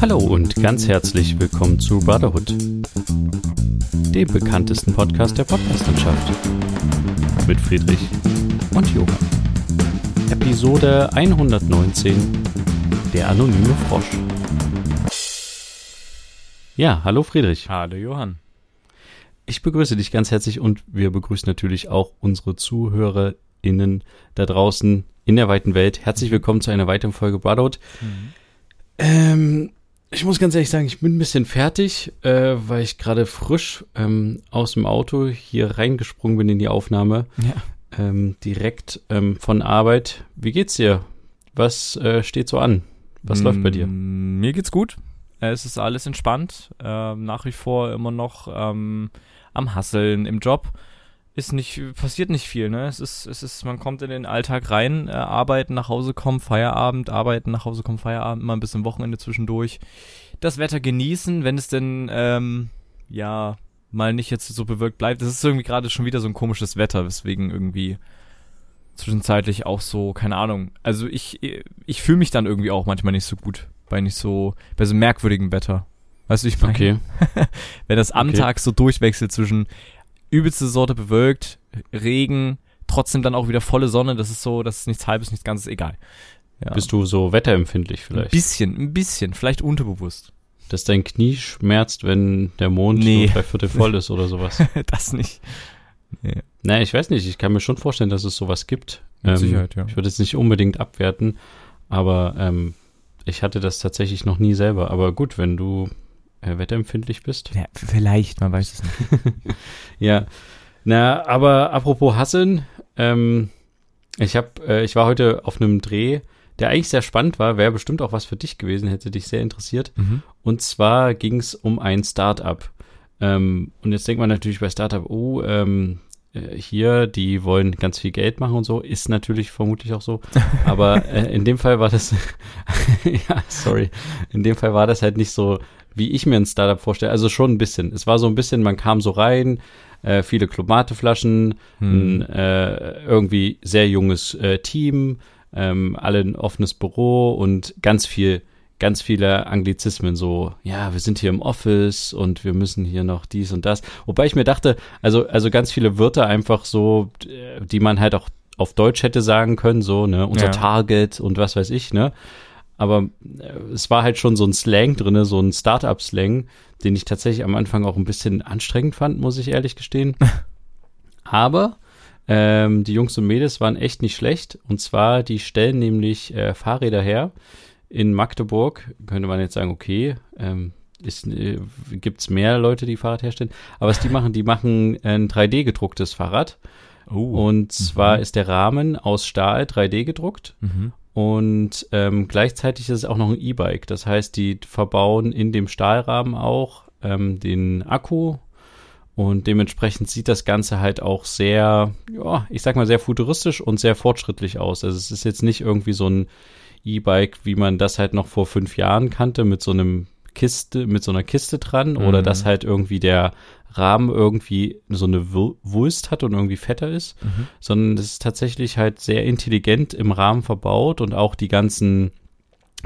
Hallo und ganz herzlich willkommen zu Brotherhood, dem bekanntesten Podcast der Podcastlandschaft. Mit Friedrich und Johann. Episode 119 Der anonyme Frosch. Ja, hallo Friedrich. Hallo Johann. Ich begrüße dich ganz herzlich und wir begrüßen natürlich auch unsere ZuhörerInnen da draußen in der weiten Welt. Herzlich willkommen zu einer weiteren Folge Brotherhood. Mhm. Ähm, ich muss ganz ehrlich sagen, ich bin ein bisschen fertig, äh, weil ich gerade frisch ähm, aus dem Auto hier reingesprungen bin in die Aufnahme. Ja. Ähm, direkt ähm, von Arbeit. Wie geht's dir? Was äh, steht so an? Was mm, läuft bei dir? Mir geht's gut. Es ist alles entspannt. Ähm, nach wie vor immer noch ähm, am Hasseln im Job ist nicht, passiert nicht viel, ne? Es ist, es ist, man kommt in den Alltag rein, äh, arbeiten, nach Hause kommen, Feierabend, arbeiten, nach Hause kommen, Feierabend, immer ein bisschen Wochenende zwischendurch. Das Wetter genießen, wenn es denn, ähm, ja, mal nicht jetzt so bewirkt bleibt. Es ist irgendwie gerade schon wieder so ein komisches Wetter, weswegen irgendwie zwischenzeitlich auch so, keine Ahnung. Also ich, ich fühle mich dann irgendwie auch manchmal nicht so gut bei nicht so, bei so merkwürdigem Wetter. Weißt du, ich meine? Okay. wenn das am okay. Tag so durchwechselt zwischen übelste Sorte bewölkt, Regen, trotzdem dann auch wieder volle Sonne. Das ist so, das ist nichts halbes, nichts ganzes, egal. Ja. Bist du so wetterempfindlich vielleicht? Ein bisschen, ein bisschen, vielleicht unterbewusst. Dass dein Knie schmerzt, wenn der Mond nee. so drei Viertel voll ist oder sowas. das nicht. Nee. Naja, ich weiß nicht. Ich kann mir schon vorstellen, dass es sowas gibt. Mit ähm, Sicherheit, ja. Ich würde jetzt nicht unbedingt abwerten, aber ähm, ich hatte das tatsächlich noch nie selber. Aber gut, wenn du äh, wetterempfindlich bist. Ja, vielleicht, man weiß es nicht. ja, na, aber apropos Hasseln, ähm, ich habe, äh, ich war heute auf einem Dreh, der eigentlich sehr spannend war, wäre bestimmt auch was für dich gewesen, hätte dich sehr interessiert. Mhm. Und zwar ging es um ein Startup. Ähm, und jetzt denkt man natürlich bei Startup, oh, ähm, äh, hier, die wollen ganz viel Geld machen und so, ist natürlich vermutlich auch so. Aber äh, in dem Fall war das, ja, sorry, in dem Fall war das halt nicht so wie ich mir ein Startup vorstelle. Also schon ein bisschen. Es war so ein bisschen, man kam so rein, äh, viele Klomateflaschen, hm. äh, irgendwie sehr junges äh, Team, ähm, alle ein offenes Büro und ganz viel, ganz viele Anglizismen, so, ja, wir sind hier im Office und wir müssen hier noch dies und das. Wobei ich mir dachte, also, also ganz viele Wörter einfach so, die man halt auch auf Deutsch hätte sagen können, so, ne, unser ja. Target und was weiß ich, ne. Aber äh, es war halt schon so ein Slang drinne, so ein Startup-Slang, den ich tatsächlich am Anfang auch ein bisschen anstrengend fand, muss ich ehrlich gestehen. Aber ähm, die Jungs und Mädels waren echt nicht schlecht. Und zwar, die stellen nämlich äh, Fahrräder her. In Magdeburg könnte man jetzt sagen, okay, ähm, äh, gibt es mehr Leute, die Fahrrad herstellen. Aber was die machen, die machen ein 3D gedrucktes Fahrrad. Oh. Und zwar mhm. ist der Rahmen aus Stahl 3D gedruckt. Mhm. Und ähm, gleichzeitig ist es auch noch ein E-Bike. Das heißt, die verbauen in dem Stahlrahmen auch ähm, den Akku. Und dementsprechend sieht das Ganze halt auch sehr, ja, ich sag mal, sehr futuristisch und sehr fortschrittlich aus. Also es ist jetzt nicht irgendwie so ein E-Bike, wie man das halt noch vor fünf Jahren kannte, mit so einem Kiste, mit so einer Kiste dran mhm. oder dass halt irgendwie der Rahmen irgendwie so eine Wulst hat und irgendwie fetter ist, mhm. sondern es ist tatsächlich halt sehr intelligent im Rahmen verbaut und auch die ganzen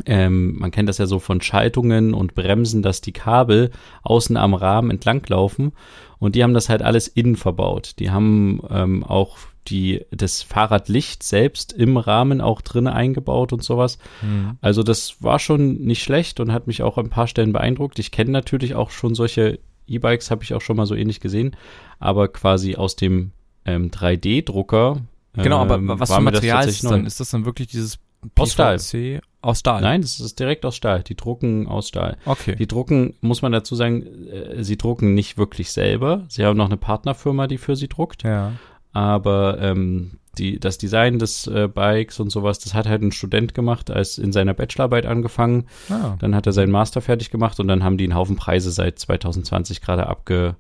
ähm, man kennt das ja so von Schaltungen und Bremsen, dass die Kabel außen am Rahmen entlanglaufen und die haben das halt alles innen verbaut. Die haben ähm, auch die, das Fahrradlicht selbst im Rahmen auch drin eingebaut und sowas. Mhm. Also das war schon nicht schlecht und hat mich auch an ein paar Stellen beeindruckt. Ich kenne natürlich auch schon solche E-Bikes habe ich auch schon mal so ähnlich gesehen, aber quasi aus dem ähm, 3D-Drucker. Genau, aber ähm, was für Material ist das dann? Ist das dann wirklich dieses PVC? Aus Stahl. Aus Stahl? Nein, das ist direkt aus Stahl. Die drucken aus Stahl. Okay. Die drucken, muss man dazu sagen, äh, sie drucken nicht wirklich selber. Sie haben noch eine Partnerfirma, die für sie druckt. Ja. Aber ähm, die, das Design des äh, Bikes und sowas, das hat halt ein Student gemacht, als in seiner Bachelorarbeit angefangen. Ah. Dann hat er seinen Master fertig gemacht und dann haben die einen Haufen Preise seit 2020 gerade abge,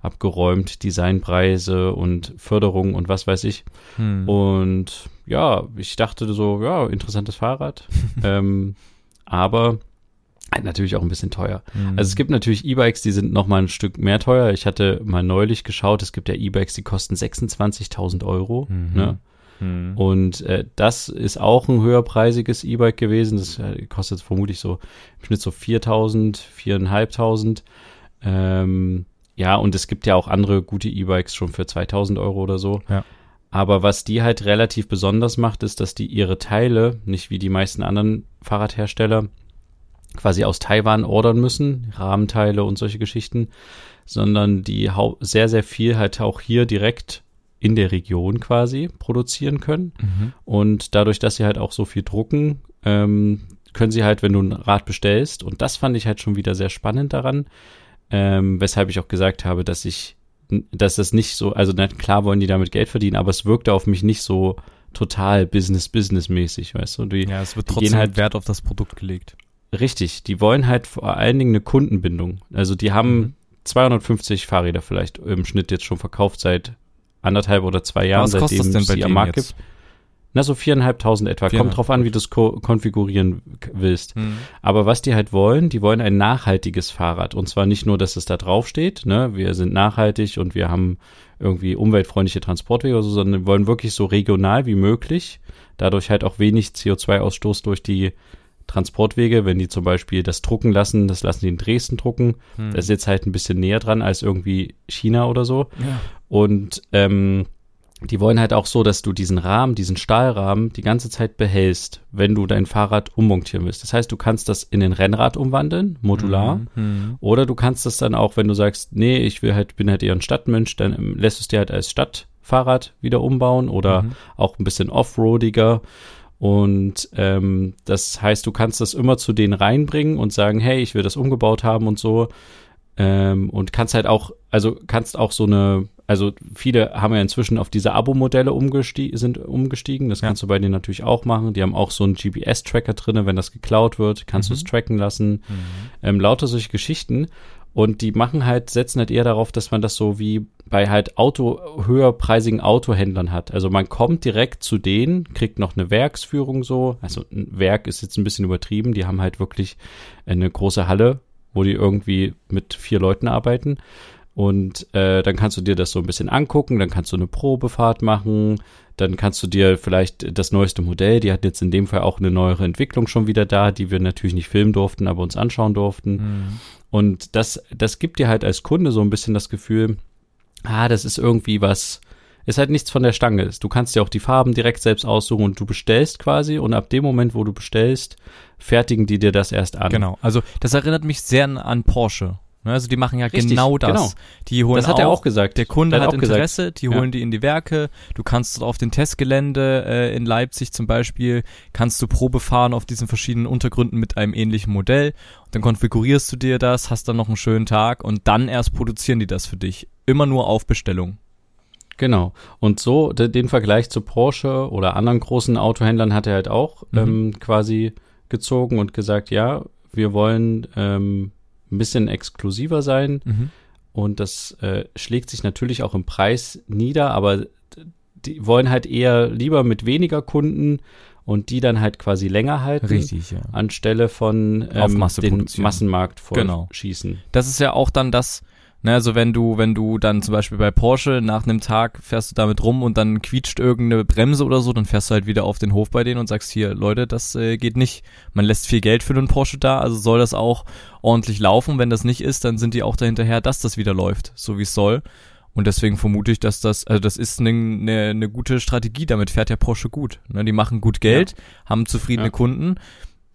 abgeräumt, Designpreise und Förderung und was weiß ich. Hm. Und ja, ich dachte so, ja, interessantes Fahrrad. ähm, aber natürlich auch ein bisschen teuer. Mhm. Also es gibt natürlich E-Bikes, die sind noch mal ein Stück mehr teuer. Ich hatte mal neulich geschaut, es gibt ja E-Bikes, die kosten 26.000 Euro. Mhm. Ne? Mhm. Und äh, das ist auch ein höherpreisiges E-Bike gewesen. Das äh, kostet vermutlich so im Schnitt so 4.000, 4.500. Ähm, ja, und es gibt ja auch andere gute E-Bikes schon für 2.000 Euro oder so. Ja. Aber was die halt relativ besonders macht, ist, dass die ihre Teile, nicht wie die meisten anderen Fahrradhersteller, quasi aus Taiwan ordern müssen, Rahmenteile und solche Geschichten, sondern die sehr, sehr viel halt auch hier direkt in der Region quasi produzieren können. Mhm. Und dadurch, dass sie halt auch so viel drucken, ähm, können sie halt, wenn du ein Rad bestellst, und das fand ich halt schon wieder sehr spannend daran, ähm, weshalb ich auch gesagt habe, dass ich, dass das nicht so, also klar wollen die damit Geld verdienen, aber es wirkte auf mich nicht so total Business-Business-mäßig, weißt du? Die, ja, es wird trotzdem halt Wert auf das Produkt gelegt. Richtig, die wollen halt vor allen Dingen eine Kundenbindung. Also die haben mhm. 250 Fahrräder vielleicht im Schnitt jetzt schon verkauft seit anderthalb oder zwei Jahren, Was seitdem es die am Markt gibt. Na, so viereinhalbtausend etwa. Kommt drauf an, wie du es ko konfigurieren willst. Mhm. Aber was die halt wollen, die wollen ein nachhaltiges Fahrrad. Und zwar nicht nur, dass es da drauf steht, ne, wir sind nachhaltig und wir haben irgendwie umweltfreundliche Transportwege oder so, sondern wollen wirklich so regional wie möglich, dadurch halt auch wenig CO2-Ausstoß durch die Transportwege, wenn die zum Beispiel das drucken lassen, das lassen die in Dresden drucken. Hm. Das ist jetzt halt ein bisschen näher dran als irgendwie China oder so. Ja. Und ähm, die wollen halt auch so, dass du diesen Rahmen, diesen Stahlrahmen die ganze Zeit behältst, wenn du dein Fahrrad ummontieren willst. Das heißt, du kannst das in den Rennrad umwandeln, modular, mhm, mhm. oder du kannst das dann auch, wenn du sagst, nee, ich will halt, bin halt eher ein Stadtmensch, dann lässt du es dir halt als Stadtfahrrad wieder umbauen oder mhm. auch ein bisschen offroadiger. Und ähm, das heißt, du kannst das immer zu denen reinbringen und sagen, hey, ich will das umgebaut haben und so. Ähm, und kannst halt auch, also kannst auch so eine, also viele haben ja inzwischen auf diese Abo-Modelle umgestie sind umgestiegen. Das ja. kannst du bei denen natürlich auch machen. Die haben auch so einen GPS-Tracker drin, wenn das geklaut wird, kannst mhm. du es tracken lassen. Mhm. Ähm, lauter solche Geschichten. Und die machen halt, setzen halt eher darauf, dass man das so wie bei halt Auto, höherpreisigen Autohändlern hat. Also man kommt direkt zu denen, kriegt noch eine Werksführung so. Also ein Werk ist jetzt ein bisschen übertrieben. Die haben halt wirklich eine große Halle, wo die irgendwie mit vier Leuten arbeiten. Und äh, dann kannst du dir das so ein bisschen angucken, dann kannst du eine Probefahrt machen, dann kannst du dir vielleicht das neueste Modell, die hat jetzt in dem Fall auch eine neuere Entwicklung schon wieder da, die wir natürlich nicht filmen durften, aber uns anschauen durften. Mhm. Und das, das gibt dir halt als Kunde so ein bisschen das Gefühl, ah, das ist irgendwie was, ist halt nichts von der Stange. Du kannst dir auch die Farben direkt selbst aussuchen und du bestellst quasi und ab dem Moment, wo du bestellst, fertigen die dir das erst an. Genau. Also das erinnert mich sehr an Porsche. Ne, also die machen ja Richtig, genau das. Genau. Die holen das hat auch, er auch gesagt. Der Kunde hat, hat Interesse, gesagt. die holen ja. die in die Werke. Du kannst auf den Testgelände äh, in Leipzig zum Beispiel, kannst du Probe fahren auf diesen verschiedenen Untergründen mit einem ähnlichen Modell. Und dann konfigurierst du dir das, hast dann noch einen schönen Tag und dann erst produzieren die das für dich. Immer nur auf Bestellung. Genau. Und so den Vergleich zu Porsche oder anderen großen Autohändlern hat er halt auch mhm. ähm, quasi gezogen und gesagt, ja, wir wollen ähm, ein bisschen exklusiver sein. Mhm. Und das äh, schlägt sich natürlich auch im Preis nieder, aber die wollen halt eher lieber mit weniger Kunden und die dann halt quasi länger halten. Richtig, ja. Anstelle von ähm, den Massenmarkt genau. vollschießen. Genau. Das ist ja auch dann das, Ne, also wenn du, wenn du dann zum Beispiel bei Porsche nach einem Tag fährst du damit rum und dann quietscht irgendeine Bremse oder so, dann fährst du halt wieder auf den Hof bei denen und sagst hier, Leute, das äh, geht nicht. Man lässt viel Geld für einen Porsche da, also soll das auch ordentlich laufen. Wenn das nicht ist, dann sind die auch dahinterher, dass das wieder läuft, so wie es soll. Und deswegen vermute ich, dass das, also das ist eine ne, ne gute Strategie, damit fährt ja Porsche gut. Ne, die machen gut Geld, ja. haben zufriedene ja. Kunden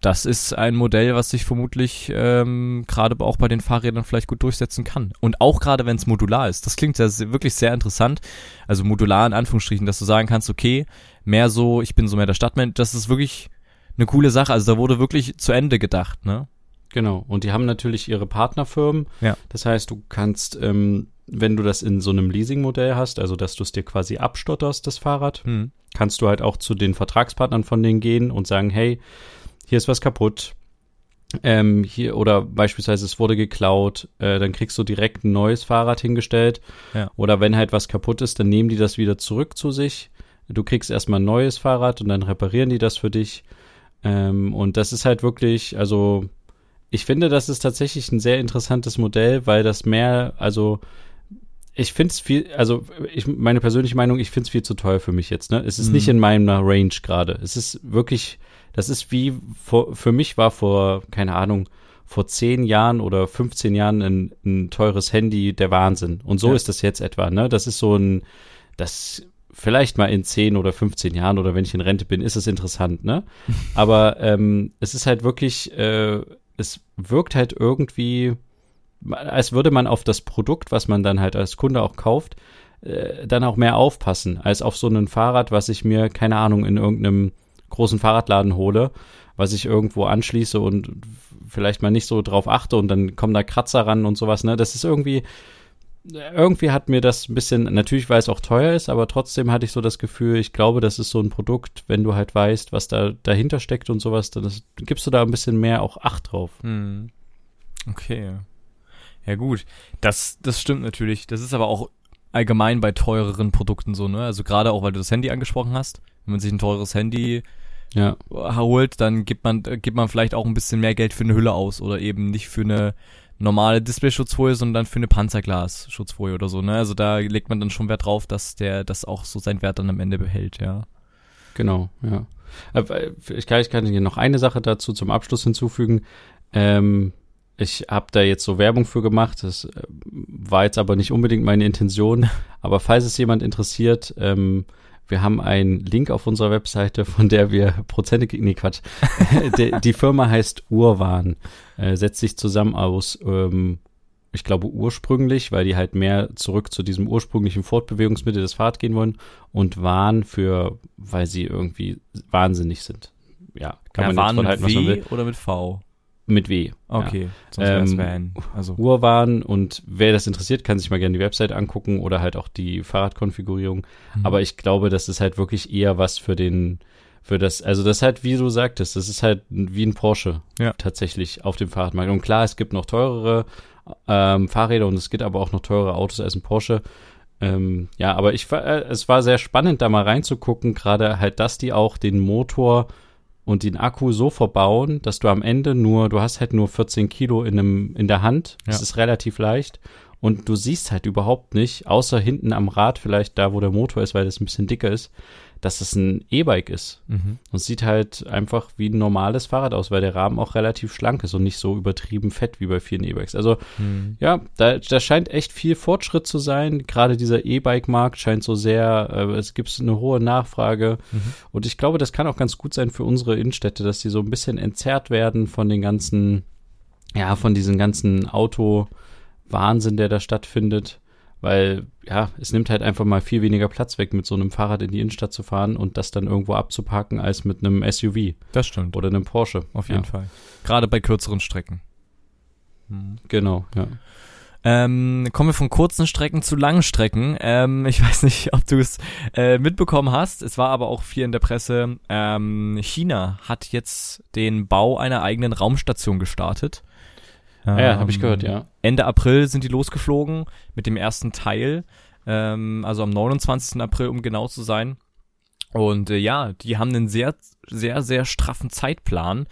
das ist ein Modell, was sich vermutlich ähm, gerade auch bei den Fahrrädern vielleicht gut durchsetzen kann. Und auch gerade wenn es modular ist. Das klingt ja wirklich sehr interessant. Also modular in Anführungsstrichen, dass du sagen kannst, okay, mehr so, ich bin so mehr der Stadtmensch, das ist wirklich eine coole Sache. Also da wurde wirklich zu Ende gedacht, ne? Genau. Und die haben natürlich ihre Partnerfirmen. Ja. Das heißt, du kannst, ähm, wenn du das in so einem Leasingmodell hast, also dass du es dir quasi abstotterst, das Fahrrad, hm. kannst du halt auch zu den Vertragspartnern von denen gehen und sagen, hey, hier ist was kaputt. Ähm, hier oder beispielsweise es wurde geklaut, äh, dann kriegst du direkt ein neues Fahrrad hingestellt. Ja. Oder wenn halt was kaputt ist, dann nehmen die das wieder zurück zu sich. Du kriegst erstmal ein neues Fahrrad und dann reparieren die das für dich. Ähm, und das ist halt wirklich, also ich finde, das ist tatsächlich ein sehr interessantes Modell, weil das mehr, also ich finde es viel, also ich, meine persönliche Meinung, ich finde es viel zu teuer für mich jetzt. Ne? Es ist Mhm. nicht in meiner Range gerade. Es ist wirklich, das ist wie vor, für mich war vor, keine Ahnung, vor 10 Jahren oder 15 Jahren ein, ein teures Handy der Wahnsinn. Und so Ja. ist das jetzt etwa. Ne? Das ist so ein, das vielleicht mal in 10 oder 15 Jahren oder wenn ich in Rente bin, ist es interessant. Ne? Aber ähm, es ist halt wirklich, äh, es wirkt halt irgendwie als würde man auf das Produkt, was man dann halt als Kunde auch kauft, äh, dann auch mehr aufpassen, als auf so ein Fahrrad, was ich mir, keine Ahnung, in irgendeinem großen Fahrradladen hole, was ich irgendwo anschließe und vielleicht mal nicht so drauf achte und dann kommen da Kratzer ran und sowas, ne? Das ist irgendwie, irgendwie hat mir das ein bisschen, natürlich weil es auch teuer ist, aber trotzdem hatte ich so das Gefühl, ich glaube, das ist so ein Produkt, wenn du halt weißt, was da dahinter steckt und sowas, dann ist, gibst du da ein bisschen mehr auch Acht drauf. Hm. Okay. Ja gut, das, das stimmt natürlich. Das ist aber auch allgemein bei teureren Produkten so, ne? Also gerade auch, weil du das Handy angesprochen hast. Wenn man sich ein teures Handy Ja, holt, dann gibt man, äh, gibt man vielleicht auch ein bisschen mehr Geld für eine Hülle aus oder eben nicht für eine normale Displayschutzfolie, sondern für eine Panzerglas-Schutzfolie oder so, ne? Also da legt man dann schon Wert drauf, dass der, das auch so seinen Wert dann am Ende behält, ja. Genau, ja. Aber Ich kann, ich kann hier noch eine Sache dazu zum Abschluss hinzufügen. Ähm, ich habe da jetzt so Werbung für gemacht. Das äh, war jetzt aber nicht unbedingt meine Intention. Aber falls es jemand interessiert, ähm, wir haben einen Link auf unserer Webseite, von der wir Prozente, nee Quatsch. die, die Firma heißt Urwan, äh, setzt sich zusammen aus, ähm, ich glaube ursprünglich, weil die halt mehr zurück zu diesem ursprünglichen Fortbewegungsmittel des Fahrrad gehen wollen und Wahn für, weil sie irgendwie wahnsinnig sind. Ja, kann ja, man waren jetzt von mit halten, was man will. oder mit V? Mit W. Okay, sonst wäre es Ähm, Van. Also, Urwan und wer das interessiert, kann sich mal gerne die Website angucken oder halt auch die Fahrradkonfigurierung. Mhm. Aber ich glaube, das ist halt wirklich eher was für den, für das, also das ist halt, wie du sagtest, das ist halt wie ein Porsche Ja. tatsächlich auf dem Fahrradmarkt. Und klar, es gibt noch teurere ähm, Fahrräder und es gibt aber auch noch teurere Autos als ein Porsche. Ähm, ja, aber ich äh, es war sehr spannend, da mal reinzugucken, gerade halt, dass die auch den Motor und den Akku so verbauen, dass du am Ende nur, du hast halt nur 14 Kilo in, einem, in der Hand. Das Ja. ist relativ leicht. Und du siehst halt überhaupt nicht, außer hinten am Rad, vielleicht da, wo der Motor ist, weil das ein bisschen dicker ist, dass es ein E-Bike ist. mhm. Und es sieht halt einfach wie ein normales Fahrrad aus, weil der Rahmen auch relativ schlank ist und nicht so übertrieben fett wie bei vielen E-Bikes. Also Mhm. ja, da, da scheint echt viel Fortschritt zu sein. Gerade dieser E-Bike-Markt scheint so sehr, äh, es gibt eine hohe Nachfrage. Mhm. Und ich glaube, das kann auch ganz gut sein für unsere Innenstädte, dass die so ein bisschen entzerrt werden von den ganzen, ja, von diesem ganzen Auto-Wahnsinn, der da stattfindet. Weil, ja, es nimmt halt einfach mal viel weniger Platz weg, mit so einem Fahrrad in die Innenstadt zu fahren und das dann irgendwo abzuparken, als mit einem SUV Das stimmt. oder einem Porsche. Auf jeden ja, Fall. Gerade bei kürzeren Strecken. Mhm. Genau, ja. Ähm, kommen wir von kurzen Strecken zu langen Strecken. Ähm, ich weiß nicht, ob du es äh, mitbekommen hast. Es war aber auch viel in der Presse. Ähm, China hat jetzt den Bau einer eigenen Raumstation gestartet. Ah ja, habe ich Ähm, gehört, ja. Ende April sind die losgeflogen mit dem ersten Teil. Ähm, also am 29. April, um genau zu sein. Und äh, ja, die haben einen sehr, sehr, sehr straffen Zeitplan.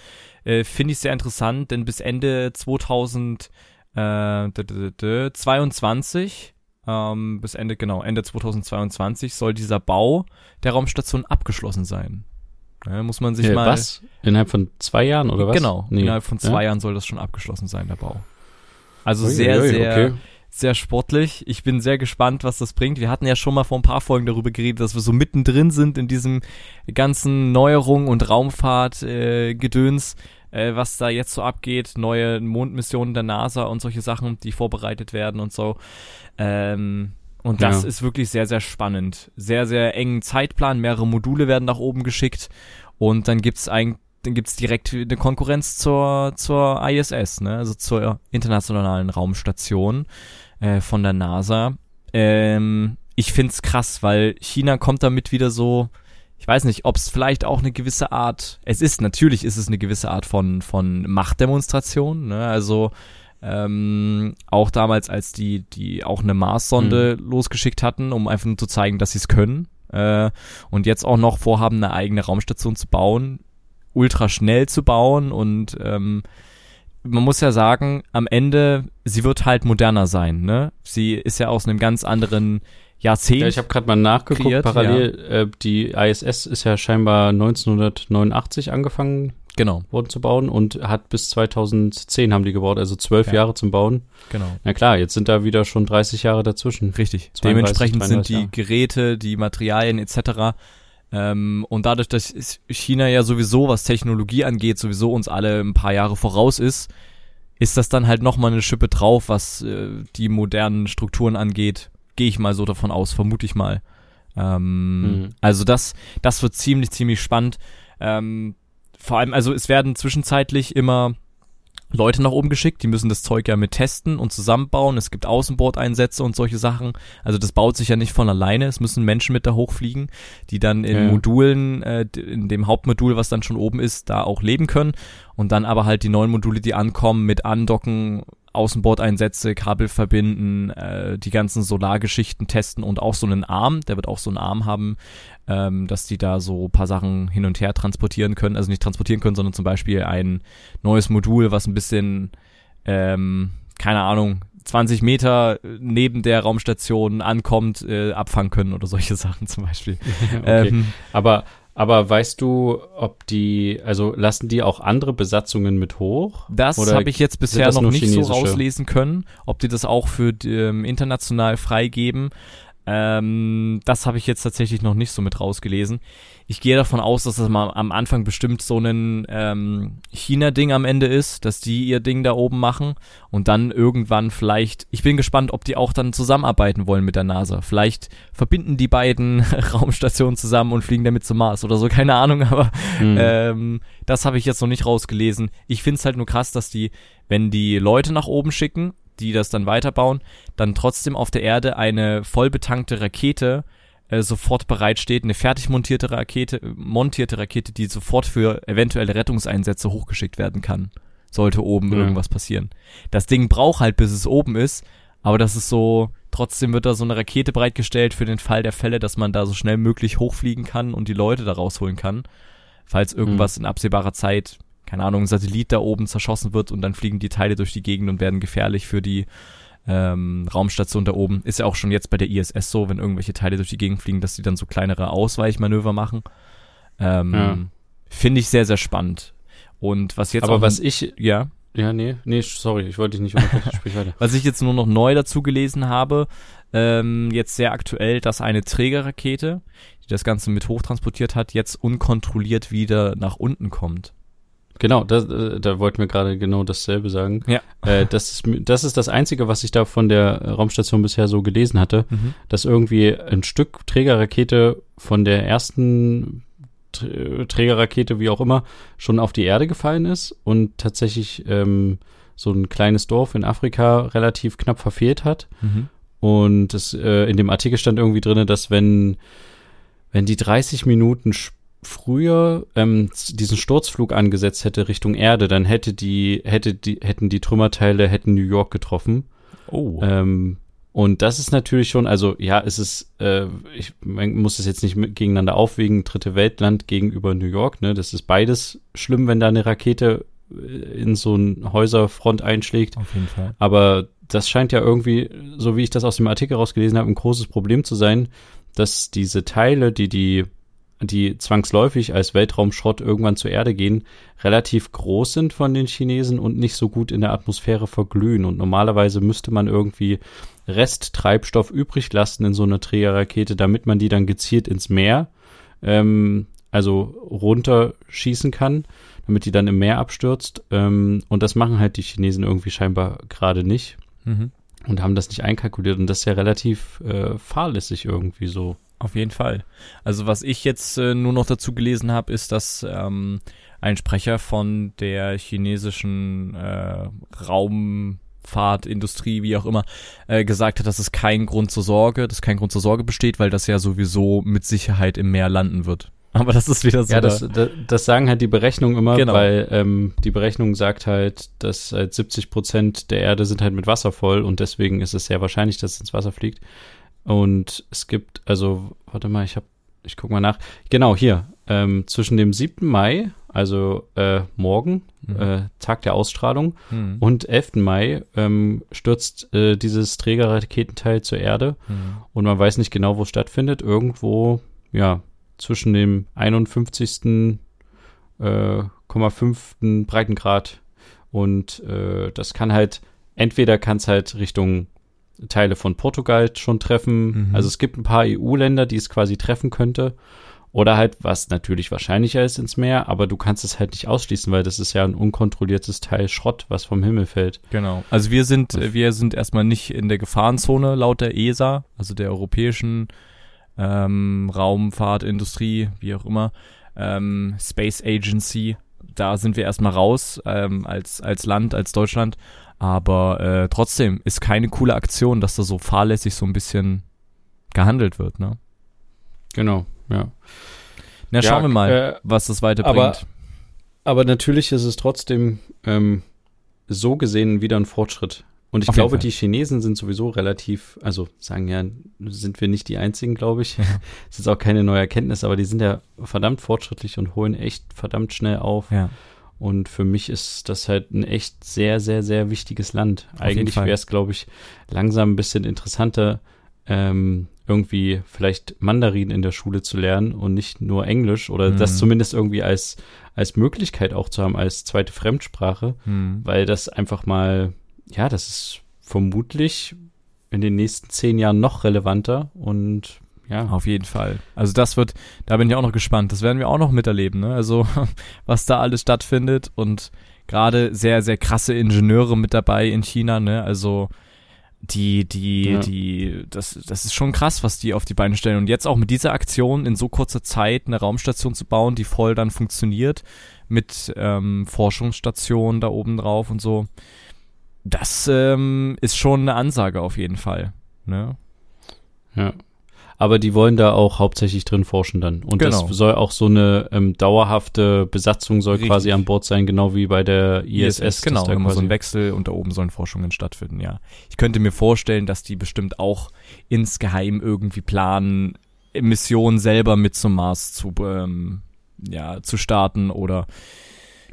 Äh, Finde ich sehr interessant, denn bis Ende 2000 äh, d- d- d- 22, ähm, bis Ende, genau, Ende 2022 soll dieser Bau der Raumstation abgeschlossen sein. Ja, muss man sich Äh, mal. was? Innerhalb von zwei Jahren oder was? Genau, Nee. innerhalb von zwei Ja? Jahren soll das schon abgeschlossen sein, der Bau. Also Ui, sehr, ui, sehr, okay. sehr sportlich. Ich bin sehr gespannt, was das bringt. Wir hatten ja schon mal vor ein paar Folgen darüber geredet, dass wir so mittendrin sind in diesem ganzen Neuerung und Raumfahrt-Gedöns, äh, was da jetzt so abgeht. Neue Mondmissionen der NASA und solche Sachen, die vorbereitet werden und so. Ähm, und das Ja. ist wirklich sehr, sehr spannend. Sehr, sehr engen Zeitplan. Mehrere Module werden nach oben geschickt. Und dann gibt's ein, dann gibt's direkt eine Konkurrenz zur, zur ISS, ne? Also zur internationalen Raumstation äh, von der NASA. Ähm, ich find's krass, weil China kommt damit wieder so, ich weiß nicht, ob es vielleicht auch eine gewisse Art, es ist, natürlich ist es eine gewisse Art von, von Machtdemonstration, ne? Also ähm, auch damals, als die, die auch eine Mars-Sonde losgeschickt hatten, um einfach nur zu zeigen, dass sie es können. Äh, und jetzt auch noch vorhaben, eine eigene Raumstation zu bauen, ultra schnell zu bauen und ähm, man muss ja sagen, am Ende, sie wird halt moderner sein, ne? Sie ist ja aus einem ganz anderen Jahrzehnt. Ja, ich habe gerade mal nachgeguckt, kreiert, parallel, äh, die ISS ist ja scheinbar 1989 angefangen genau, worden zu bauen und hat bis 2010 haben die gebaut, also zwölf Ja. Jahre zum Bauen. genau. Na klar, jetzt sind da wieder schon 30 Jahre dazwischen. Richtig. 32, Dementsprechend sind 33 die Jahre. Geräte, die Materialien etc. Ähm, und dadurch, dass China ja sowieso, was Technologie angeht, sowieso uns alle ein paar Jahre voraus ist, ist das dann halt nochmal eine Schippe drauf, was äh, die modernen Strukturen angeht. Gehe ich mal so davon aus, vermute ich mal. Ähm, Mhm. Also das, das wird ziemlich, ziemlich spannend. Ähm, vor allem, also es werden zwischenzeitlich immer Leute nach oben geschickt, die müssen das Zeug ja mit testen und zusammenbauen. Es gibt Außenbordeinsätze und solche Sachen. Also das baut sich ja nicht von alleine. Es müssen Menschen mit da hochfliegen, die dann in Ja. Modulen, äh, in dem Hauptmodul, was dann schon oben ist, da auch leben können. Und dann aber halt die neuen Module, die ankommen, mit Andocken, Außenbordeinsätze, Kabel verbinden, äh, die ganzen Solargeschichten testen und auch so einen Arm, der wird auch so einen Arm haben, ähm, dass die da so ein paar Sachen hin und her transportieren können, also nicht transportieren können, sondern zum Beispiel ein neues Modul, was ein bisschen, ähm, keine Ahnung, 20 Meter neben der Raumstation ankommt, äh, abfangen können oder solche Sachen zum Beispiel. okay. Ähm, Aber, aber weißt du, ob die, also lassen die auch andere Besatzungen mit hoch? Das habe ich jetzt bisher noch nicht so rauslesen können, ob die das auch für ähm, international freigeben. Ähm, das habe ich jetzt tatsächlich noch nicht so mit rausgelesen. Ich gehe davon aus, dass das mal am Anfang bestimmt so ein ähm, China-Ding am Ende ist, dass die ihr Ding da oben machen und dann irgendwann vielleicht, ich bin gespannt, ob die auch dann zusammenarbeiten wollen mit der NASA. Vielleicht verbinden die beiden Raumstationen zusammen und fliegen damit zum Mars oder so, keine Ahnung, aber Hm. ähm, das habe ich jetzt noch nicht rausgelesen. Ich finde es halt nur krass, dass die, wenn die Leute nach oben schicken, die das dann weiterbauen, dann trotzdem auf der Erde eine vollbetankte Rakete äh, sofort bereitsteht, eine fertig montierte Rakete, montierte Rakete, die sofort für eventuelle Rettungseinsätze hochgeschickt werden kann. Sollte oben Ja. irgendwas passieren. Das Ding braucht halt, bis es oben ist, aber das ist so, trotzdem wird da so eine Rakete bereitgestellt für den Fall der Fälle, dass man da so schnell möglich hochfliegen kann und die Leute da rausholen kann. Falls irgendwas in absehbarer Zeit, keine Ahnung, ein Satellit da oben zerschossen wird und dann fliegen die Teile durch die Gegend und werden gefährlich für die ähm, Raumstation da oben. Ist ja auch schon jetzt bei der ISS so, wenn irgendwelche Teile durch die Gegend fliegen, dass die dann so kleinere Ausweichmanöver machen. Ähm, Ja. Finde ich sehr, sehr spannend. Und was jetzt aber was ich, ja, ja, nee, nee, sorry, ich wollte dich nicht unterbrechen, sprich weiter. was ich jetzt nur noch neu dazu gelesen habe, ähm, jetzt sehr aktuell, dass eine Trägerrakete, die das Ganze mit hochtransportiert hat, jetzt unkontrolliert wieder nach unten kommt. Genau, das, äh, da wollten wir gerade genau dasselbe sagen. Ja. Äh, das, ist, das ist das Einzige, was ich da von der Raumstation bisher so gelesen hatte, dass irgendwie ein Stück Trägerrakete von der ersten Tr- Trägerrakete, wie auch immer, schon auf die Erde gefallen ist und tatsächlich ähm, so ein kleines Dorf in Afrika relativ knapp verfehlt hat. Mhm. Und es, äh, in dem Artikel stand irgendwie drinne, dass wenn, wenn die 30 Minuten sch- früher ähm, diesen Sturzflug angesetzt hätte Richtung Erde, dann hätte die, hätte die, hätten die Trümmerteile hätten New York getroffen. Oh. Ähm, und das ist natürlich schon, also ja, es ist, äh, ich man muss es jetzt nicht gegeneinander aufwägen, dritte Weltland gegenüber New York, ne? Das ist beides schlimm, wenn da eine Rakete äh, in so ein Häuserfront einschlägt. Auf jeden Fall. Aber das scheint ja irgendwie, so wie ich das aus dem Artikel rausgelesen habe, ein großes Problem zu sein, dass diese Teile, die die die zwangsläufig als Weltraumschrott irgendwann zur Erde gehen, relativ groß sind von den Chinesen und nicht so gut in der Atmosphäre verglühen. Und normalerweise müsste man irgendwie Resttreibstoff übrig lassen in so einer Trägerrakete, damit man die dann gezielt ins Meer, ähm, also runterschießen kann, damit die dann im Meer abstürzt. Ähm, und das machen halt die Chinesen irgendwie scheinbar gerade nicht Mhm. und haben das nicht einkalkuliert. Und das ist ja relativ äh, fahrlässig irgendwie so. Auf jeden Fall. Also was ich jetzt äh, nur noch dazu gelesen habe, ist, dass ähm, ein Sprecher von der chinesischen äh, Raumfahrtindustrie, wie auch immer, äh, gesagt hat, dass es kein Grund zur Sorge, dass kein Grund zur Sorge besteht, weil das ja sowieso mit Sicherheit im Meer landen wird. Aber das ist wieder so. Ja, das, das, das sagen halt die Berechnungen immer, Genau. weil ähm, die Berechnung sagt halt, dass halt 70 Prozent der Erde sind halt mit Wasser voll und deswegen ist es sehr wahrscheinlich, dass es ins Wasser fliegt. Und es gibt, also, warte mal, ich hab, ich guck mal nach. Genau, hier, ähm, zwischen dem 7. Mai, also äh, morgen, mhm. äh, Tag der Ausstrahlung. Mhm. Und 11. Mai ähm, stürzt äh, dieses Trägerraketenteil zur Erde mhm. und man weiß nicht genau, wo es stattfindet. Irgendwo, ja, zwischen dem 51. Äh, 5. Breitengrad und äh, das kann halt, entweder kann es halt Richtung Teile von Portugal schon treffen. Mhm. Also es gibt ein paar EU-Länder, die es quasi treffen könnte. Oder halt, was natürlich wahrscheinlicher ist, ins Meer, aber du kannst es halt nicht ausschließen, weil das ist ja ein unkontrolliertes Teil Schrott, was vom Himmel fällt. Genau. Also wir sind, wir sind erstmal nicht in der Gefahrenzone laut der ESA, also der europäischen ähm, Raumfahrtindustrie, wie auch immer, ähm, Space Agency. Da sind wir erstmal raus ähm, als, als Land, als Deutschland. Aber äh, trotzdem ist keine coole Aktion, dass da so fahrlässig so ein bisschen gehandelt wird, ne? Genau, ja. Na, schauen ja, wir mal, äh, was das weiterbringt. Aber, aber natürlich ist es trotzdem ähm, so gesehen wieder ein Fortschritt. Und ich Auf glaube, die Chinesen sind sowieso relativ, also sagen ja, sind wir nicht die einzigen, glaube ich. Es ist auch keine neue Erkenntnis, aber die sind ja verdammt fortschrittlich und holen echt verdammt schnell auf. Ja. Und für mich ist das halt ein echt sehr, sehr, sehr wichtiges Land. Auf Eigentlich wäre es, glaube ich, langsam ein bisschen interessanter, ähm, irgendwie vielleicht Mandarin in der Schule zu lernen und nicht nur Englisch oder mhm. das zumindest irgendwie als, als Möglichkeit auch zu haben, als zweite Fremdsprache, mhm. weil das einfach mal, ja, das ist vermutlich in den nächsten zehn Jahren noch relevanter und ja. Auf jeden Fall. Also das wird, da bin ich auch noch gespannt. Das werden wir auch noch miterleben, ne? Also was da alles stattfindet und gerade sehr, sehr krasse Ingenieure mit dabei in China, ne? Also die, die, ja. die, das, das ist schon krass, was die auf die Beine stellen. Und jetzt auch mit dieser Aktion in so kurzer Zeit eine Raumstation zu bauen, die voll dann funktioniert, mit ähm, Forschungsstationen da oben drauf und so. Das ähm, ist schon eine Ansage auf jeden Fall. Ne? Ja aber die wollen da auch hauptsächlich drin forschen dann. Und genau. das soll auch so eine ähm, dauerhafte Besatzung soll Richtig. quasi an Bord sein, genau wie bei der ISS. ISS genau, immer so ein Wechsel und da oben sollen Forschungen stattfinden, ja. Ich könnte mir vorstellen, dass die bestimmt auch insgeheim irgendwie planen, Missionen selber mit zum Mars zu, ähm, ja, zu starten oder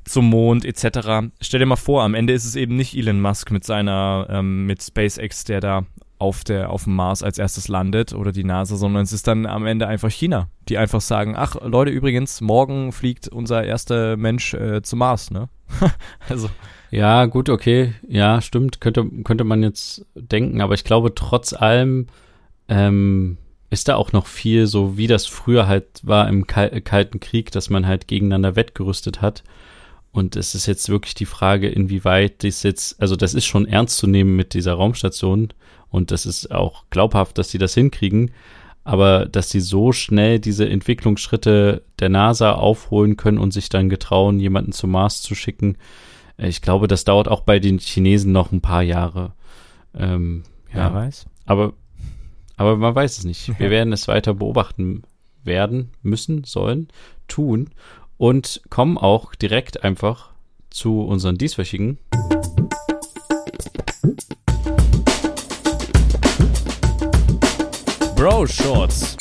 zum Mond etc. Stell dir mal vor, am Ende ist es eben nicht Elon Musk mit seiner, ähm, mit SpaceX, der da auf, der, auf dem Mars als erstes landet oder die NASA, sondern es ist dann am Ende einfach China, die einfach sagen, ach Leute, übrigens, morgen fliegt unser erster Mensch äh, zum Mars, ne? also. Ja, gut, okay, ja, stimmt, könnte, könnte man jetzt denken, aber ich glaube, trotz allem ähm, ist da auch noch viel so, wie das früher halt war im Kal Kalten Krieg, dass man halt gegeneinander wettgerüstet hat. Und es ist jetzt wirklich die Frage, inwieweit das jetzt, also das ist schon ernst zu nehmen mit dieser Raumstation und das ist auch glaubhaft, dass sie das hinkriegen. Aber dass sie so schnell diese Entwicklungsschritte der NASA aufholen können und sich dann getrauen, jemanden zum Mars zu schicken, äh, ich glaube, das dauert auch bei den Chinesen noch ein paar Jahre. Ähm, ja, Wer weiß. Aber, aber man weiß es nicht. Wir werden es weiter beobachten werden, müssen, sollen, tun und kommen auch direkt einfach zu unseren dieswöchigen Bro Shorts.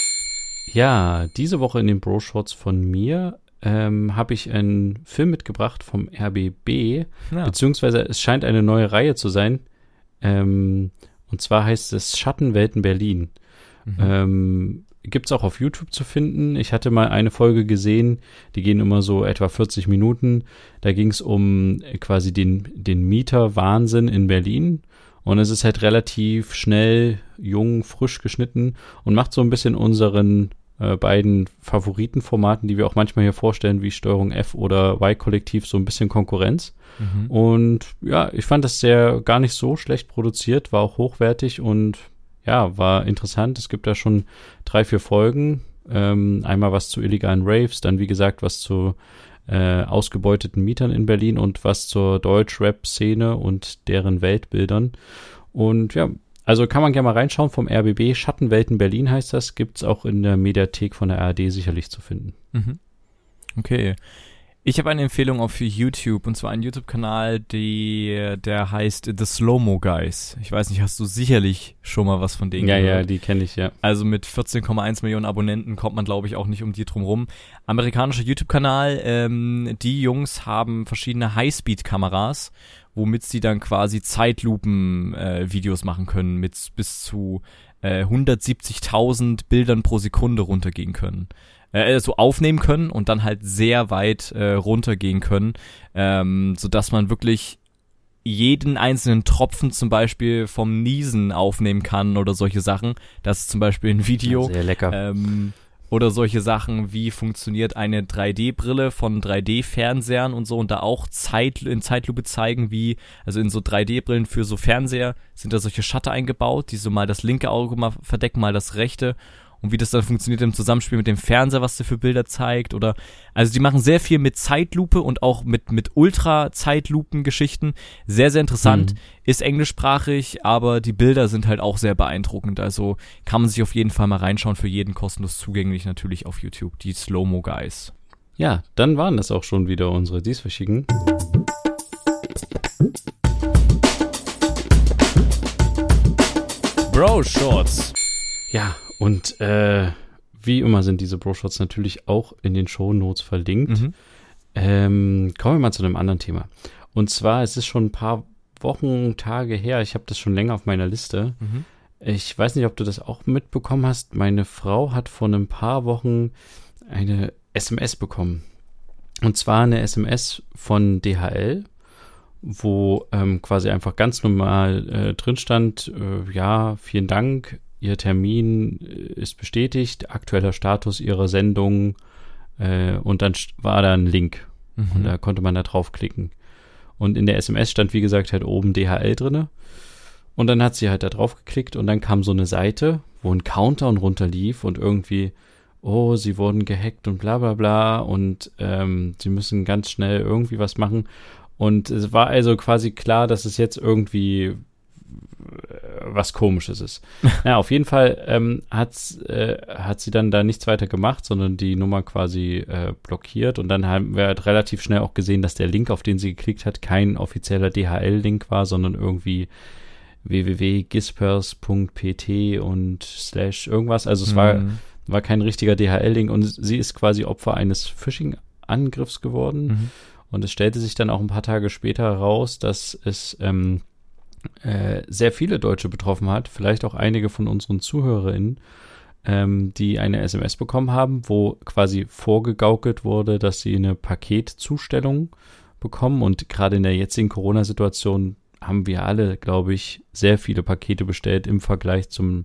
Ja, diese Woche in den Bro Shorts von mir ähm, habe ich einen Film mitgebracht vom RBB, ja. beziehungsweise es scheint eine neue Reihe zu sein. Ähm, und zwar heißt es Schattenwelten Berlin. Mhm. Ähm, Gibt es auch auf YouTube zu finden. Ich hatte mal eine Folge gesehen, die gehen immer so etwa 40 Minuten. Da ging es um quasi den, den Mieter-Wahnsinn in Berlin. Und es ist halt relativ schnell, jung, frisch geschnitten und macht so ein bisschen unseren äh, beiden Favoritenformaten, die wir auch manchmal hier vorstellen, wie Steuerung F oder Y-Kollektiv, so ein bisschen Konkurrenz. Mhm. Und ja, ich fand das sehr gar nicht so schlecht produziert, war auch hochwertig und ja, war interessant. Es gibt da schon drei, vier Folgen. Ähm, einmal was zu illegalen Raves, dann wie gesagt was zu äh, ausgebeuteten Mietern in Berlin und was zur Deutsch-Rap-Szene und deren Weltbildern. Und ja, also kann man gerne mal reinschauen vom RBB. Schattenwelten Berlin heißt das. Gibt es auch in der Mediathek von der ARD sicherlich zu finden. Mhm. Okay. Ich habe eine Empfehlung auf YouTube und zwar einen YouTube-Kanal, der heißt The Slow-Mo Guys. Ich weiß nicht, hast du sicherlich schon mal was von denen ja, gehört? Ja, ja, die kenne ich, ja. Also mit 14,1 Millionen Abonnenten kommt man, glaube ich, auch nicht um die drum rum. Amerikanischer YouTube-Kanal, ähm, die Jungs haben verschiedene Highspeed-Kameras, womit sie dann quasi Zeitlupen-Videos äh, machen können mit bis zu äh, 170.000 Bildern pro Sekunde runtergehen können äh, so aufnehmen können und dann halt sehr weit äh, runtergehen können, ähm, so dass man wirklich jeden einzelnen Tropfen zum Beispiel vom Niesen aufnehmen kann oder solche Sachen. Das ist zum Beispiel ein Video. Sehr lecker. Ähm, oder solche Sachen, wie funktioniert eine 3D-Brille von 3D-Fernsehern und so und da auch Zeit, in Zeitlupe zeigen, wie, also in so 3D-Brillen für so Fernseher sind da solche Shutter eingebaut, die so mal das linke Auge mal verdecken, mal das rechte und wie das dann funktioniert im Zusammenspiel mit dem Fernseher, was der für Bilder zeigt oder also die machen sehr viel mit Zeitlupe und auch mit mit Ultra Zeitlupen Geschichten, sehr sehr interessant, mhm. ist englischsprachig, aber die Bilder sind halt auch sehr beeindruckend, also kann man sich auf jeden Fall mal reinschauen, für jeden kostenlos zugänglich natürlich auf YouTube, die Slow-Mo Guys. Ja, dann waren das auch schon wieder unsere dieswöchigen Bro Shorts. Ja, und äh, wie immer sind diese Bro-Shots natürlich auch in den Show Notes verlinkt. Mhm. Ähm, kommen wir mal zu einem anderen Thema. Und zwar, es ist schon ein paar Wochen, Tage her, ich habe das schon länger auf meiner Liste. Mhm. Ich weiß nicht, ob du das auch mitbekommen hast. Meine Frau hat vor ein paar Wochen eine SMS bekommen. Und zwar eine SMS von DHL, wo ähm, quasi einfach ganz normal äh, drin stand, äh, ja, vielen Dank, Ihr Termin äh, ist bestätigt, aktueller Status Ihrer Sendung äh, und dann war da ein Link mhm. und da konnte man da draufklicken. Und in der SMS stand, wie gesagt, halt oben DHL drinne. Und dann hat sie halt da drauf geklickt und dann kam so eine Seite, wo ein Countdown runterlief und irgendwie, oh, sie wurden gehackt und bla bla bla und ähm, sie müssen ganz schnell irgendwie was machen. Und es war also quasi klar, dass es jetzt irgendwie was Komisches ist. ja, auf jeden Fall ähm, hat, äh, hat sie dann da nichts weiter gemacht, sondern die Nummer quasi äh, blockiert und dann haben wir halt relativ schnell auch gesehen, dass der Link, auf den sie geklickt hat, kein offizieller DHL-Link war, sondern irgendwie www.gispers.pt und slash irgendwas. Also es mhm. war, war kein richtiger DHL-Link und sie ist quasi Opfer eines Phishing-Angriffs geworden. Mhm. Und es stellte sich dann auch ein paar Tage später heraus, dass es ähm, äh, sehr viele Deutsche betroffen hat, vielleicht auch einige von unseren ZuhörerInnen, ähm, die eine SMS bekommen haben, wo quasi vorgegaukelt wurde, dass sie eine Paketzustellung bekommen. Und gerade in der jetzigen Corona-Situation haben wir alle, glaube ich, sehr viele Pakete bestellt im Vergleich zum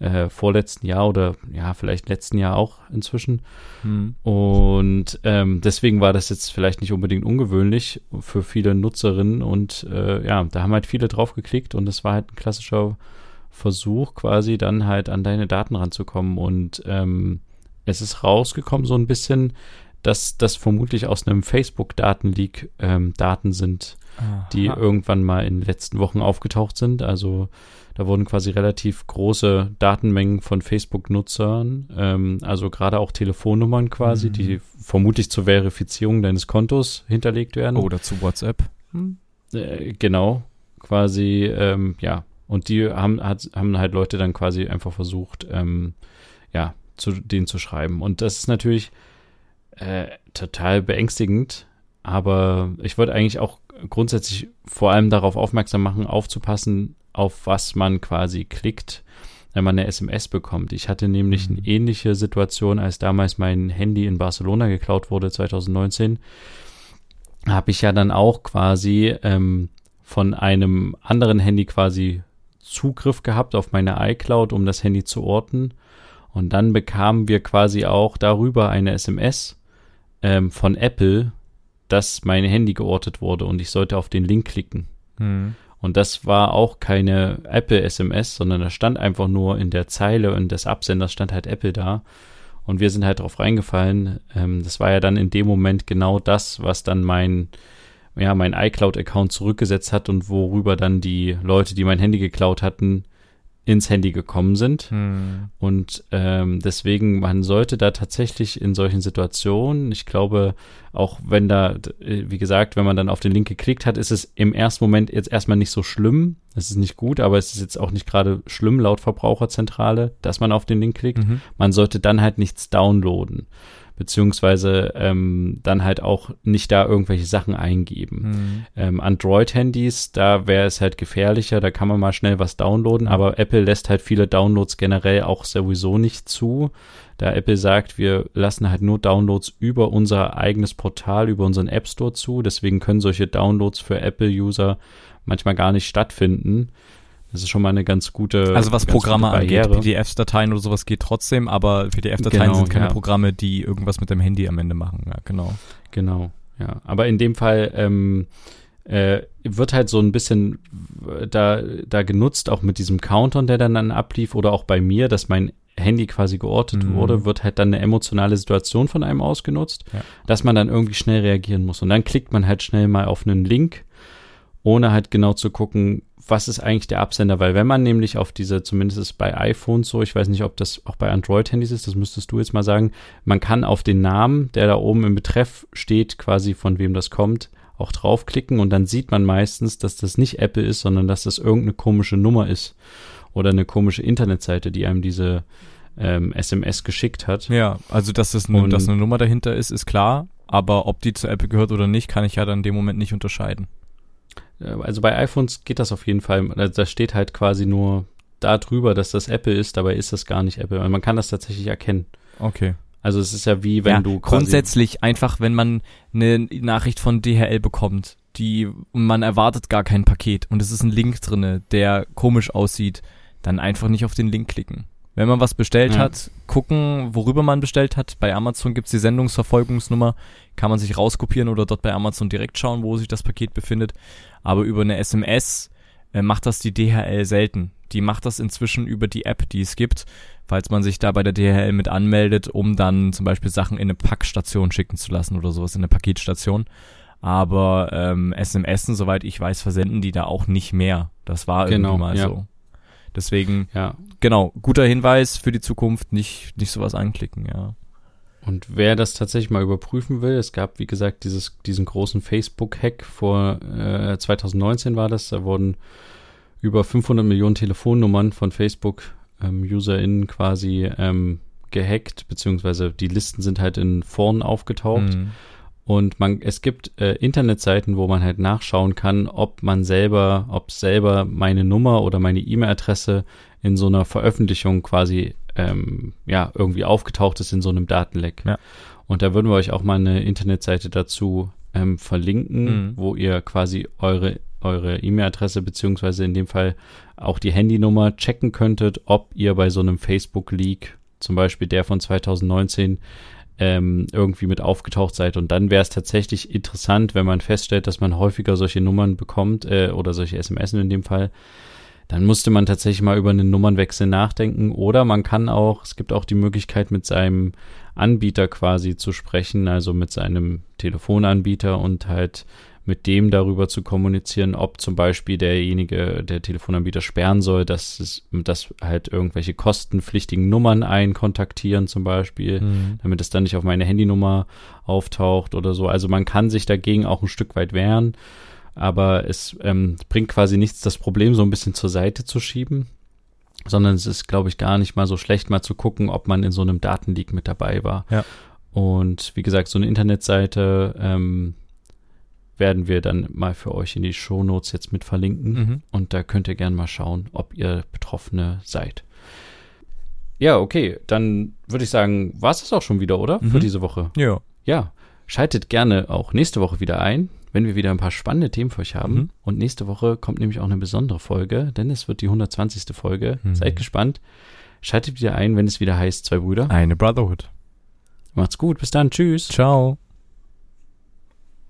äh, vorletzten Jahr oder ja, vielleicht letzten Jahr auch inzwischen. Hm. Und ähm, deswegen war das jetzt vielleicht nicht unbedingt ungewöhnlich für viele Nutzerinnen und äh, ja, da haben halt viele drauf geklickt und es war halt ein klassischer Versuch, quasi dann halt an deine Daten ranzukommen und ähm, es ist rausgekommen so ein bisschen, dass das vermutlich aus einem Facebook-Datenleak ähm, Daten sind, Aha. die irgendwann mal in den letzten Wochen aufgetaucht sind. Also da wurden quasi relativ große Datenmengen von Facebook-Nutzern, ähm, also gerade auch Telefonnummern quasi, mhm. die vermutlich zur Verifizierung deines Kontos hinterlegt werden. Oder zu WhatsApp. Hm. Äh, genau, quasi, ähm, ja. Und die haben, hat, haben halt Leute dann quasi einfach versucht, ähm, ja, zu denen zu schreiben. Und das ist natürlich äh, total beängstigend, aber ich wollte eigentlich auch grundsätzlich vor allem darauf aufmerksam machen, aufzupassen, auf was man quasi klickt, wenn man eine SMS bekommt. Ich hatte nämlich eine mhm. ähnliche Situation, als damals mein Handy in Barcelona geklaut wurde, 2019. Habe ich ja dann auch quasi ähm, von einem anderen Handy quasi Zugriff gehabt auf meine iCloud, um das Handy zu orten. Und dann bekamen wir quasi auch darüber eine SMS ähm, von Apple, dass mein Handy geortet wurde und ich sollte auf den Link klicken. Mhm. Und das war auch keine Apple-SMS, sondern da stand einfach nur in der Zeile und des Absenders stand halt Apple da. Und wir sind halt drauf reingefallen. Ähm, das war ja dann in dem Moment genau das, was dann mein, ja, mein iCloud-Account zurückgesetzt hat und worüber dann die Leute, die mein Handy geklaut hatten, ins Handy gekommen sind. Hm. Und ähm, deswegen, man sollte da tatsächlich in solchen Situationen, ich glaube, auch wenn da, äh, wie gesagt, wenn man dann auf den Link geklickt hat, ist es im ersten Moment jetzt erstmal nicht so schlimm. Es ist nicht gut, aber es ist jetzt auch nicht gerade schlimm laut Verbraucherzentrale, dass man auf den Link klickt. Mhm. Man sollte dann halt nichts downloaden beziehungsweise ähm, dann halt auch nicht da irgendwelche Sachen eingeben. Hm. Ähm, Android-Handys, da wäre es halt gefährlicher, da kann man mal schnell was downloaden, aber Apple lässt halt viele Downloads generell auch sowieso nicht zu. Da Apple sagt, wir lassen halt nur Downloads über unser eigenes Portal, über unseren App Store zu. Deswegen können solche Downloads für Apple-User manchmal gar nicht stattfinden. Das ist schon mal eine ganz gute Also was Programme angeht. PDF-Dateien oder sowas geht trotzdem, aber PDF-Dateien Genau, sind keine ja. Programme, die irgendwas mit dem Handy am Ende machen. Ja, genau. Genau, ja. Aber in dem Fall ähm, äh, wird halt so ein bisschen äh, da, da genutzt, auch mit diesem Countdown, der dann, dann ablief, oder auch bei mir, dass mein Handy quasi geortet Mhm. wurde, wird halt dann eine emotionale Situation von einem ausgenutzt, Ja. dass man dann irgendwie schnell reagieren muss. Und dann klickt man halt schnell mal auf einen Link, ohne halt genau zu gucken, was ist eigentlich der Absender, weil wenn man nämlich auf diese, zumindest ist bei iPhones so, ich weiß nicht, ob das auch bei Android-Handys ist, das müsstest du jetzt mal sagen, man kann auf den Namen, der da oben im Betreff steht, quasi von wem das kommt, auch draufklicken und dann sieht man meistens, dass das nicht Apple ist, sondern dass das irgendeine komische Nummer ist oder eine komische Internetseite, die einem diese ähm, SMS geschickt hat. Ja, also dass das eine, Und- dass eine Nummer dahinter ist, ist klar. Aber ob die zu Apple gehört oder nicht, kann ich ja dann in dem Moment nicht unterscheiden. Äh, Also bei iPhones geht das auf jeden Fall. Also Da steht halt quasi nur da drüber, dass das Apple ist, dabei ist das gar nicht Apple. Und man kann das tatsächlich erkennen. Okay. Also es ist ja wie wenn ja, du grundsätzlich einfach, wenn man eine Nachricht von DHL bekommt, die man erwartet gar kein Paket und es ist ein Link drinne, der komisch aussieht, dann einfach nicht auf den Link klicken. Wenn man was bestellt Ja. hat, gucken, worüber man bestellt hat. Bei Amazon gibt's die Sendungsverfolgungsnummer, kann man sich rauskopieren oder dort bei Amazon direkt schauen, wo sich das Paket befindet. Aber über eine SMS äh, macht das die DHL selten. Die macht das inzwischen über die App, die es gibt, falls man sich da bei der DHL mit anmeldet, um dann zum Beispiel Sachen in eine Packstation schicken zu lassen oder sowas, in eine Paketstation. Aber ähm, SMS, soweit ich weiß, versenden die da auch nicht mehr. Das war Genau, irgendwie mal ja. so. Deswegen, ja. Genau, guter Hinweis für die Zukunft, nicht, nicht sowas anklicken, ja. Und wer das tatsächlich mal überprüfen will, es gab, wie gesagt, dieses, diesen großen Facebook-Hack vor äh, 2019 war das. Da wurden über 500 Millionen Telefonnummern von Facebook-UserInnen quasi ähm, gehackt, beziehungsweise die Listen sind halt in Foren aufgetaucht. Mhm. Und man, es gibt äh, Internetseiten, wo man halt nachschauen kann, ob man selber, ob selber meine Nummer oder meine E-Mail-Adresse in so einer Veröffentlichung quasi ähm, ja irgendwie aufgetaucht ist in so einem Datenleck. Ja. Und da würden wir euch auch mal eine Internetseite dazu ähm, verlinken, Mhm. wo ihr quasi eure eure E-Mail-Adresse beziehungsweise in dem Fall auch die Handynummer checken könntet, ob ihr bei so einem Facebook-Leak, zum Beispiel der von 2019, ähm, irgendwie mit aufgetaucht seid. Und dann wäre es tatsächlich interessant, wenn man feststellt, dass man häufiger solche Nummern bekommt äh, oder solche SMS in dem Fall. Dann musste man tatsächlich mal über einen Nummernwechsel nachdenken. Oder man kann auch, es gibt auch die Möglichkeit, mit seinem Anbieter quasi zu sprechen, also mit seinem Telefonanbieter und halt mit dem darüber zu kommunizieren, ob zum Beispiel derjenige, der Telefonanbieter sperren soll, dass es, dass halt irgendwelche kostenpflichtigen Nummern einkontaktieren zum Beispiel Mhm. damit es dann nicht auf meine Handynummer auftaucht oder so. Also man kann sich dagegen auch ein Stück weit wehren, aber es ähm, bringt quasi nichts, das Problem so ein bisschen zur Seite zu schieben, sondern es ist, glaube ich, gar nicht mal so schlecht, mal zu gucken, ob man in so einem Datenleak mit dabei war. Ja. Und wie gesagt, so eine Internetseite ähm, werden wir dann mal für euch in die Shownotes jetzt mit verlinken. Mhm. Und da könnt ihr gerne mal schauen, ob ihr Betroffene seid. Ja, okay, dann würde ich sagen, war es das auch schon wieder, oder? Für Mhm. diese Woche. Ja. Ja, schaltet gerne auch nächste Woche wieder ein, wenn wir wieder ein paar spannende Themen für euch haben. Mhm. Und nächste Woche kommt nämlich auch eine besondere Folge, denn es wird die 120. Folge. Mhm. Seid gespannt. Schaltet wieder ein, wenn es wieder heißt, zwei Brüder. Eine Brotherhood. Macht's gut, bis dann, tschüss. Ciao.